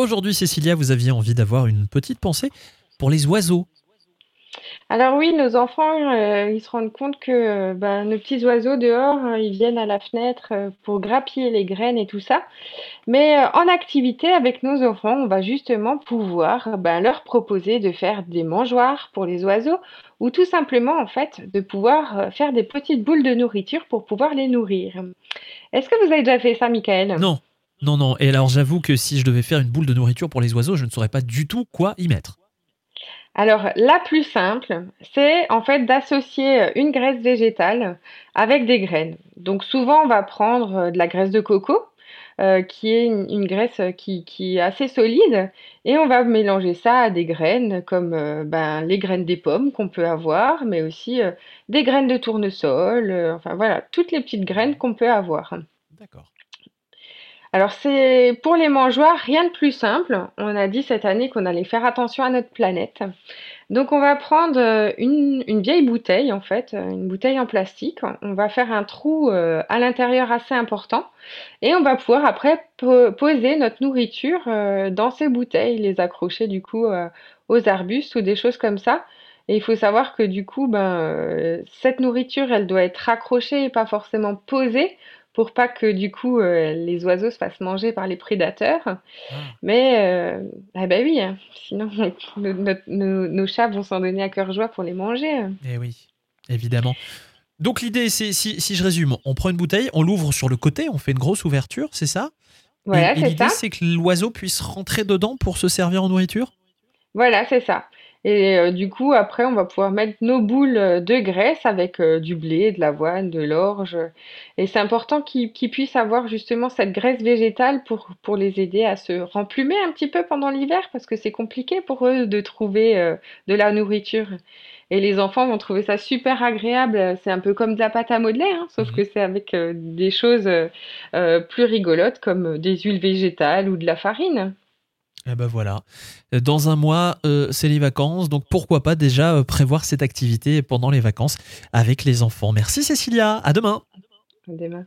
Aujourd'hui, Cécilia, vous aviez envie d'avoir une petite pensée pour les oiseaux. Alors oui, nos enfants, heu, ils se rendent compte que, heu, bah, nos petits oiseaux dehors, heu, ils viennent à la fenêtre, pour grappiller les graines et tout ça. Mais, en activité avec nos enfants, on va justement pouvoir, euh, ben, leur proposer de faire des mangeoires pour les oiseaux ou tout simplement, en fait, de pouvoir, faire des petites boules de nourriture pour pouvoir les nourrir. Est-ce que vous avez déjà fait ça, Michael? Non, non, non. Et alors, j'avoue que si je devais faire une boule de nourriture pour les oiseaux, je ne saurais pas du tout quoi y mettre. Alors, la plus simple, c'est en fait d'associer euh, une graisse végétale avec des graines. Donc souvent, on va prendre euh, de la graisse de coco, euh, qui est une, une graisse qui, qui est assez solide, et on va mélanger ça à des graines comme euh, ben, les graines des pommes qu'on peut avoir, mais aussi euh, des graines de tournesol, enfin voilà, toutes les petites graines qu'on peut avoir. D'accord. Alors c'est pour les mangeoires, rien de plus simple. On a dit cette année qu'on allait faire attention à notre planète. Donc on va prendre euh, une, vieille bouteille en fait, euh, une bouteille en plastique. On va faire un trou euh, à l'intérieur assez important et on va pouvoir après po- poser notre nourriture dans ces bouteilles, les accrocher du coup aux arbustes ou des choses comme ça. Et il faut savoir que du coup, ben, cette nourriture, elle doit être accrochée et pas forcément posée pour pas que du coup euh, les oiseaux se fassent manger par les prédateurs. Ah, Mais euh, ah bah oui, hein, sinon nos, notre- nos- nos chats vont s'en donner à cœur joie pour les manger. eh oui, évidemment. Donc l'idée, c'est, si, si je résume, on prend une bouteille, on l'ouvre sur le côté, on fait une grosse ouverture, c'est ça? Voilà, et c'est l'idée, ça. c'est que l'oiseau puisse rentrer dedans pour se servir en nourriture? Voilà, c'est ça. Et euh, du coup, après, on va pouvoir mettre nos boules euh, de graisse avec euh, du blé, de l'avoine, de l'orge. Et c'est important qu'ils puissent avoir justement cette graisse végétale pour, pour les aider à se remplumer un petit peu pendant l'hiver parce que c'est compliqué pour eux de trouver euh, de la nourriture. Et les enfants vont trouver ça super agréable. C'est un peu comme de la pâte à modeler, hein, sauf Mhm. que c'est avec des choses plus rigolotes comme des huiles végétales ou de la farine. Eh ben voilà. Dans un mois, euh, c'est les vacances, donc pourquoi pas déjà euh, prévoir cette activité pendant les vacances avec les enfants. Merci Cécilia, à demain Des mains.